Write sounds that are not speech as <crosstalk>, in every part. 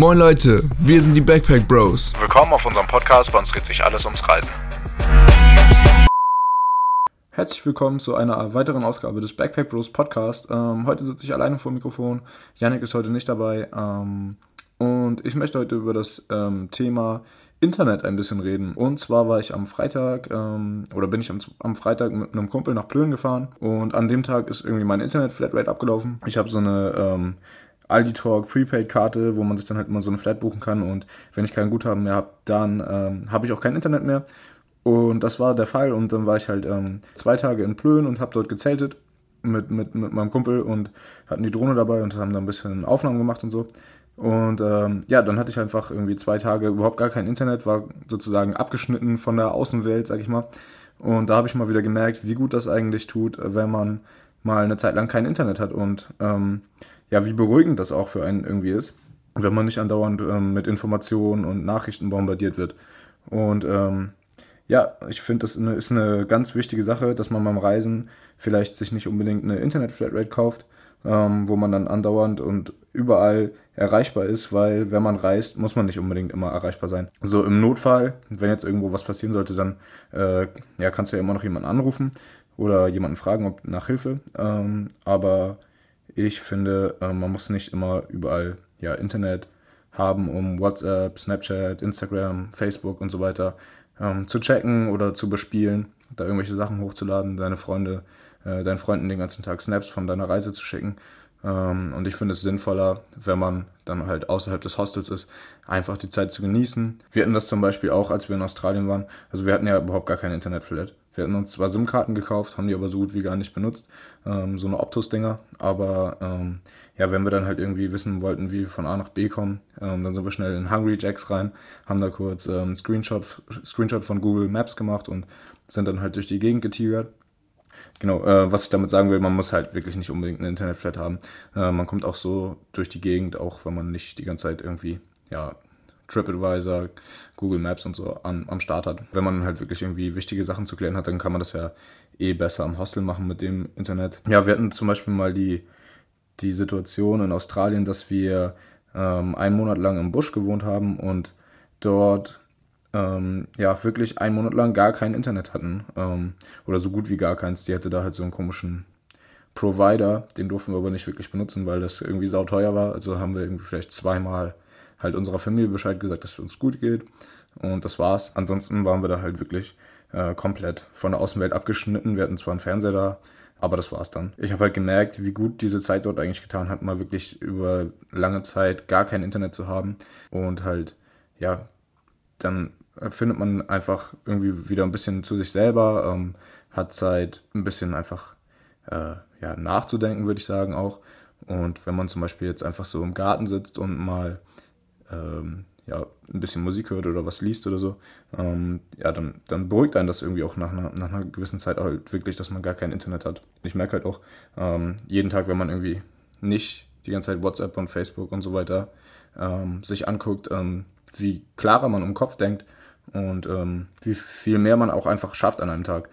Moin Leute, wir sind die Backpack Bros. Willkommen auf unserem Podcast, bei uns dreht sich alles ums Reisen. Herzlich willkommen zu einer weiteren Ausgabe des Backpack Bros Podcast. Ähm, heute sitze ich alleine vor dem Mikrofon. Yannick ist heute nicht dabei. Ähm, und ich möchte heute über das ähm, Thema Internet ein bisschen reden. Und zwar war ich am Freitag, ähm, oder bin ich am, am, Freitag mit einem Kumpel nach Plön gefahren. Und an dem Tag ist irgendwie meine Internet-Flatrate abgelaufen. Ich habe so eine ähm, Aldi Talk Prepaid-Karte, wo man sich dann halt immer so eine Flat buchen kann. Und wenn ich kein Guthaben mehr habe, dann ähm, habe ich auch kein Internet mehr. Und das war der Fall. Und dann war ich halt ähm, zwei Tage in Plön und habe dort gezeltet mit, mit, mit meinem Kumpel und hatten die Drohne dabei und haben da ein bisschen Aufnahmen gemacht und so. Und ähm, ja, dann hatte ich einfach irgendwie zwei Tage überhaupt gar kein Internet, war sozusagen abgeschnitten von der Außenwelt, sag ich mal. Und da habe ich mal wieder gemerkt, wie gut das eigentlich tut, wenn man mal eine Zeit lang kein Internet hat und ähm, ja, wie beruhigend das auch für einen irgendwie ist, wenn man nicht andauernd ähm, mit Informationen und Nachrichten bombardiert wird. Und ähm, ja, ich finde, das ist eine ganz wichtige Sache, dass man beim Reisen vielleicht sich nicht unbedingt eine Internet-Flatrate kauft, ähm, wo man dann andauernd und überall erreichbar ist, weil wenn man reist, muss man nicht unbedingt immer erreichbar sein. So im Notfall, wenn jetzt irgendwo was passieren sollte, dann äh, ja, kannst du ja immer noch jemanden anrufen oder jemanden fragen ob, nach Hilfe. Ähm, aber ich finde, äh, man muss nicht immer überall ja, Internet haben, um WhatsApp, Snapchat, Instagram, Facebook und so weiter ähm, zu checken oder zu bespielen, da irgendwelche Sachen hochzuladen, deine Freunde, äh, deinen Freunden den ganzen Tag Snaps von deiner Reise zu schicken. Ähm, und ich finde es sinnvoller, wenn man dann halt außerhalb des Hostels ist, einfach die Zeit zu genießen. Wir hatten das zum Beispiel auch, als wir in Australien waren. Also wir hatten ja überhaupt gar kein Internetflat. Wir hatten uns zwar SIM-Karten gekauft, haben die aber so gut wie gar nicht benutzt. Ähm, so eine Optus-Dinger. Aber ähm, ja, wenn wir dann halt irgendwie wissen wollten, wie wir von A nach B kommen, ähm, dann sind wir schnell in Hungry Jacks rein, haben da kurz ähm, Screenshot, Screenshot von Google Maps gemacht und sind dann halt durch die Gegend getigert. Genau, äh, was ich damit sagen will, man muss halt wirklich nicht unbedingt ein Internetflat haben. Äh, man kommt auch so durch die Gegend, auch wenn man nicht die ganze Zeit irgendwie, ja, TripAdvisor, Google Maps und so an, am Start hat. Wenn man halt wirklich irgendwie wichtige Sachen zu klären hat, dann kann man das ja eh besser am Hostel machen mit dem Internet. Ja, wir hatten zum Beispiel mal die, die Situation in Australien, dass wir ähm, einen Monat lang im Busch gewohnt haben und dort ähm, ja, wirklich einen Monat lang gar kein Internet hatten. Ähm, oder so gut wie gar keins. Die hatte da halt so einen komischen Provider, den durften wir aber nicht wirklich benutzen, weil das irgendwie sauteuer war. Also haben wir irgendwie vielleicht zweimal halt unserer Familie Bescheid gesagt, dass es uns gut geht. Und das war's. Ansonsten waren wir da halt wirklich äh, komplett von der Außenwelt abgeschnitten. Wir hatten zwar einen Fernseher da, aber das war's dann. Ich habe halt gemerkt, wie gut diese Zeit dort eigentlich getan hat, mal wirklich über lange Zeit gar kein Internet zu haben und halt, ja, dann findet man einfach irgendwie wieder ein bisschen zu sich selber, ähm, hat Zeit, ein bisschen einfach äh, ja, nachzudenken, würde ich sagen auch. Und wenn man zum Beispiel jetzt einfach so im Garten sitzt und mal ähm, ja, ein bisschen Musik hört oder was liest oder so, ähm, ja, dann, dann beruhigt einen das irgendwie auch nach einer, nach einer gewissen Zeit halt wirklich, dass man gar kein Internet hat. Ich merke halt auch ähm, jeden Tag, wenn man irgendwie nicht die ganze Zeit WhatsApp und Facebook und so weiter ähm, sich anguckt, ähm, wie klarer man im Kopf denkt und ähm, wie viel mehr man auch einfach schafft an einem Tag.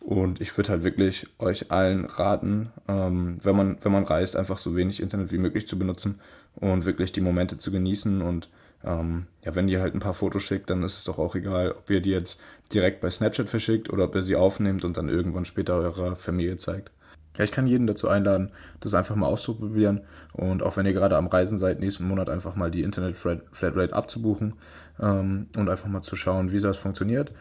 Und ich würde halt wirklich euch allen raten, ähm, wenn, man, wenn man reist, einfach so wenig Internet wie möglich zu benutzen und wirklich die Momente zu genießen. Und ähm, ja, wenn ihr halt ein paar Fotos schickt, dann ist es doch auch egal, ob ihr die jetzt direkt bei Snapchat verschickt oder ob ihr sie aufnehmt und dann irgendwann später eurer Familie zeigt. Ja, ich kann jeden dazu einladen, das einfach mal auszuprobieren. Und auch wenn ihr gerade am Reisen seid, nächsten Monat einfach mal die Internet-Flatrate abzubuchen ähm, und einfach mal zu schauen, wie das funktioniert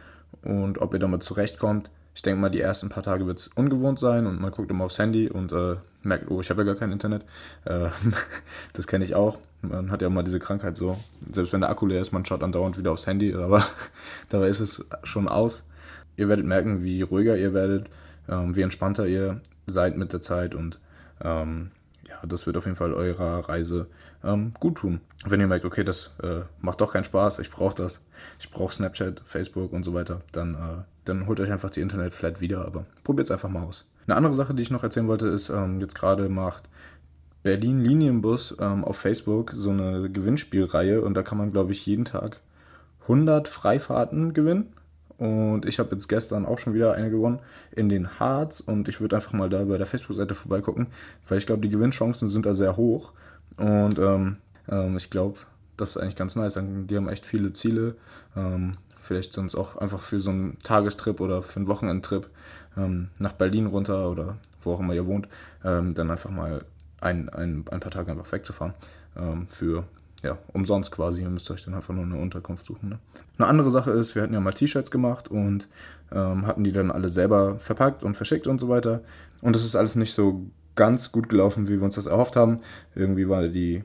und ob ihr damit zurechtkommt. Ich denke mal, die ersten paar Tage wird es ungewohnt sein und man guckt immer aufs Handy und äh, merkt, oh, ich habe ja gar kein Internet. Äh, <laughs> das kenne ich auch. Man hat ja mal diese Krankheit so. Selbst wenn der Akku leer ist, man schaut andauernd wieder aufs Handy, <laughs> aber dabei ist es schon aus. Ihr werdet merken, wie ruhiger ihr werdet, ähm, wie entspannter ihr seid mit der Zeit und ähm, ja, das wird auf jeden Fall eurer Reise ähm, gut tun. Wenn ihr merkt, okay, das äh, macht doch keinen Spaß, ich brauche das, ich brauche Snapchat, Facebook und so weiter, dann, äh, dann holt euch einfach die Internet-Flat wieder, aber probiert es einfach mal aus. Eine andere Sache, die ich noch erzählen wollte, ist, ähm, jetzt gerade macht Berlin Linienbus ähm, auf Facebook so eine Gewinnspielreihe und da kann man, glaube ich, jeden Tag 100 Freifahrten gewinnen. Und ich habe jetzt gestern auch schon wieder eine gewonnen in den Harz. Und ich würde einfach mal da bei der Facebook-Seite vorbeigucken, weil ich glaube, die Gewinnchancen sind da sehr hoch. Und ähm, ähm, ich glaube, das ist eigentlich ganz nice. Die haben echt viele Ziele. Ähm, vielleicht sonst auch einfach für so einen Tagestrip oder für einen Wochenendtrip ähm, nach Berlin runter oder wo auch immer ihr wohnt, ähm, dann einfach mal ein, ein, ein paar Tage einfach wegzufahren. Ähm, für ja, umsonst quasi. Ihr müsst euch dann einfach nur eine Unterkunft suchen. Ne? Eine andere Sache ist, wir hatten ja mal T-Shirts gemacht und ähm, hatten die dann alle selber verpackt und verschickt und so weiter. Und das ist alles nicht so ganz gut gelaufen, wie wir uns das erhofft haben. Irgendwie war die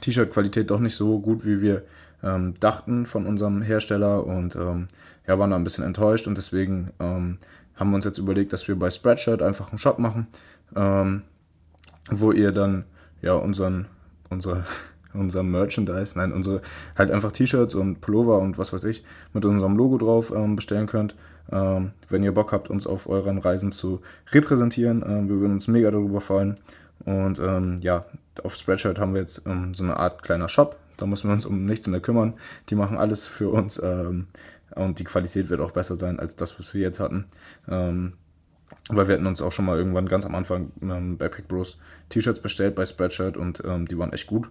T-Shirt-Qualität doch nicht so gut, wie wir ähm, dachten von unserem Hersteller und ähm, ja, waren da ein bisschen enttäuscht und deswegen ähm, haben wir uns jetzt überlegt, dass wir bei Spreadshirt einfach einen Shop machen, ähm, wo ihr dann ja unseren, unsere unser Merchandise, nein, unsere halt einfach T-Shirts und Pullover und was weiß ich mit unserem Logo drauf ähm, bestellen könnt. Ähm, wenn ihr Bock habt, uns auf euren Reisen zu repräsentieren, ähm, wir würden uns mega darüber freuen. Und ähm, ja, auf Spreadshirt haben wir jetzt ähm, so eine Art kleiner Shop. Da müssen wir uns um nichts mehr kümmern. Die machen alles für uns ähm, und die Qualität wird auch besser sein als das, was wir jetzt hatten. weil wir hatten uns auch schon mal irgendwann ganz am Anfang ähm, bei Pick Bros T-Shirts bestellt bei Spreadshirt und die waren echt gut.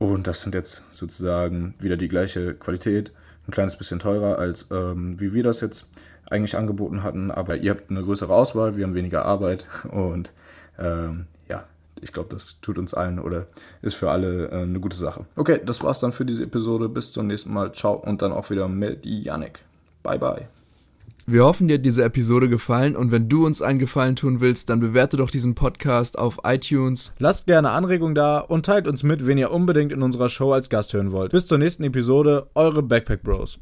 Und das sind jetzt sozusagen wieder die gleiche Qualität, ein kleines bisschen teurer, als ähm, wie wir das jetzt eigentlich angeboten hatten. Aber ihr habt eine größere Auswahl, wir haben weniger Arbeit <laughs> und ähm, ja, ich glaube, das tut uns allen oder ist für alle äh, eine gute Sache. Okay, das war's dann für diese Episode. Bis zum nächsten Mal. Ciao und dann auch wieder mit Yannick. Bye, bye. Wir hoffen, dir hat diese Episode gefallen und wenn du uns einen Gefallen tun willst, dann bewerte doch diesen Podcast auf iTunes. Lasst gerne Anregungen da und teilt uns mit, wen ihr unbedingt in unserer Show als Gast hören wollt. Bis zur nächsten Episode, eure Backpack Bros.